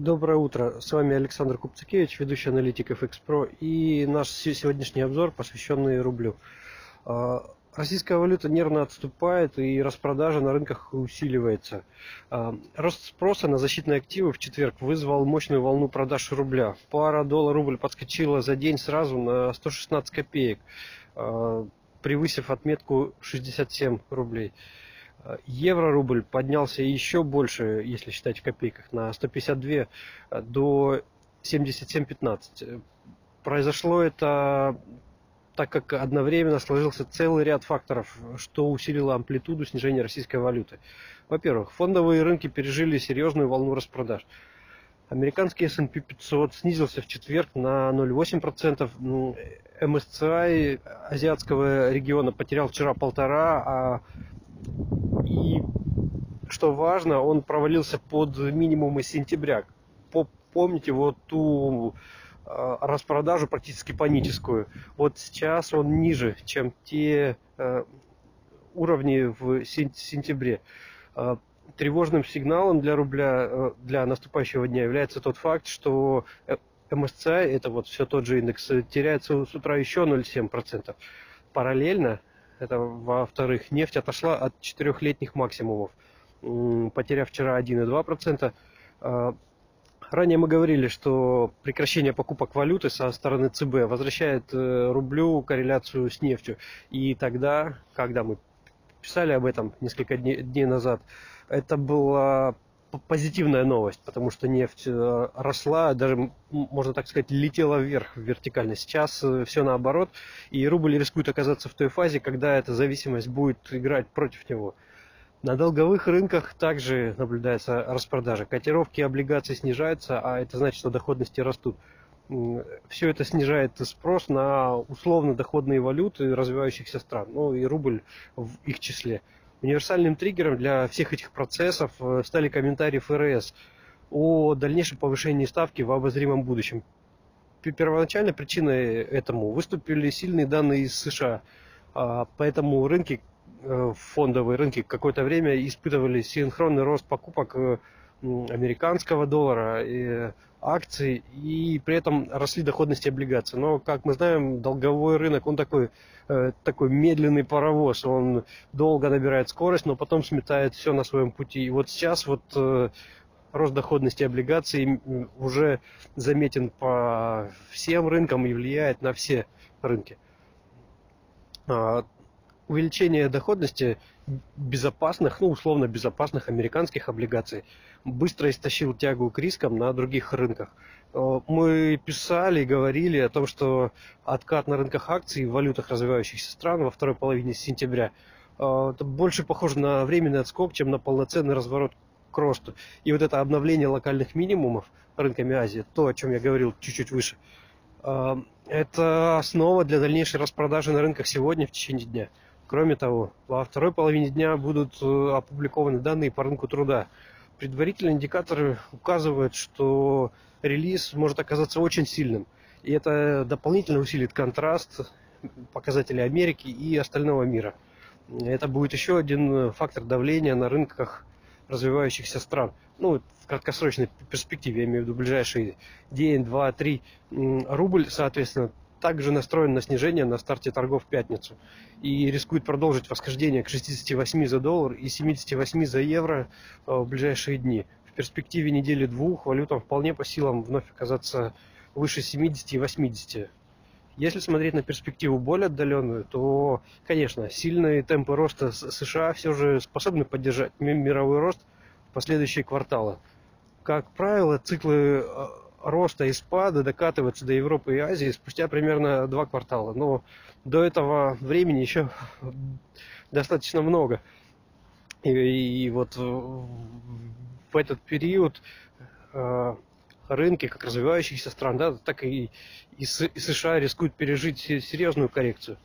Доброе утро, с вами Александр Купцикевич, ведущий аналитик FX Pro и наш сегодняшний обзор, посвященный рублю. А, российская валюта нервно отступает и распродажа на рынках усиливается. А, рост спроса на защитные активы в четверг вызвал мощную волну продаж рубля. Пара доллар-рубль подскочила за день сразу на 116 копеек, а, превысив отметку 67 рублей. Евро-рубль поднялся еще больше, если считать в копейках, на 152 э, до 77.15. Произошло это так как одновременно сложился целый ряд факторов, что усилило амплитуду снижения российской валюты. Во-первых, фондовые рынки пережили серьезную волну распродаж. Американский S&P 500 снизился в четверг на 0,8%. MSCI азиатского региона потерял вчера полтора, а что важно, он провалился под минимумы сентября. Помните вот ту а, распродажу практически паническую. Вот сейчас он ниже, чем те а, уровни в сентябре. А, тревожным сигналом для рубля, для наступающего дня является тот факт, что MSCI, это вот все тот же индекс, теряется с утра еще 0,7%. Параллельно это во-вторых, нефть отошла от четырехлетних максимумов, потеряв вчера 1,2%. А, ранее мы говорили, что прекращение покупок валюты со стороны ЦБ возвращает э, рублю корреляцию с нефтью. И тогда, когда мы писали об этом несколько дней, дней назад, это была позитивная новость, потому что нефть э, росла, даже, можно так сказать, летела вверх вертикально. Сейчас э, все наоборот, и рубль рискует оказаться в той фазе, когда эта зависимость будет играть против него. На долговых рынках также наблюдается распродажа. Котировки облигаций снижаются, а это значит, что доходности растут. Все это снижает спрос на условно доходные валюты развивающихся стран, ну и рубль в их числе. Универсальным триггером для всех этих процессов э, стали комментарии ФРС о дальнейшем повышении ставки в обозримом будущем. Первоначальной причиной этому выступили сильные данные из США. А, поэтому рынки, фондовые рынки какое-то время испытывали синхронный рост покупок э, американского доллара, и акций, и при этом росли доходности облигаций. Но, как мы знаем, долговой рынок, он такой, э, такой медленный паровоз, он долго набирает скорость, но потом сметает все на своем пути. И вот сейчас вот э, рост доходности облигаций уже заметен по всем рынкам и влияет на все рынки. Увеличение доходности безопасных, ну, условно безопасных американских облигаций быстро истощил тягу к рискам на других рынках. Э, мы писали, говорили о том, что откат на рынках акций в валютах развивающихся стран во второй половине сентября э, больше похоже на временный отскок, чем на полноценный разворот к росту. И вот это обновление локальных минимумов рынками Азии, то, о чем я говорил чуть-чуть выше, э, это основа для дальнейшей распродажи на рынках сегодня в течение дня. Кроме того, во второй половине дня будут э, опубликованы данные по рынку труда. Предварительные индикаторы указывают, что релиз может оказаться очень сильным. И это дополнительно усилит контраст показателей Америки и остального мира. Это будет еще один фактор давления на рынках развивающихся стран. Ну, в краткосрочной перспективе, я имею в виду ближайший день, два, три. Рубль, соответственно, также настроен на снижение на старте торгов в пятницу и рискует продолжить восхождение к 68 за доллар и 78 за евро э, в ближайшие дни. В перспективе недели двух валютам вполне по силам вновь оказаться выше 70 и 80. Если смотреть на перспективу более отдаленную, то, конечно, сильные темпы роста США все же способны поддержать мировой рост в последующие кварталы. Как правило, циклы э, роста и спада докатываться до Европы и Азии спустя примерно два квартала. Но до этого времени еще достаточно много. И, и вот в этот период э, рынки как развивающихся стран, да, так и, и, и США рискуют пережить серьезную коррекцию.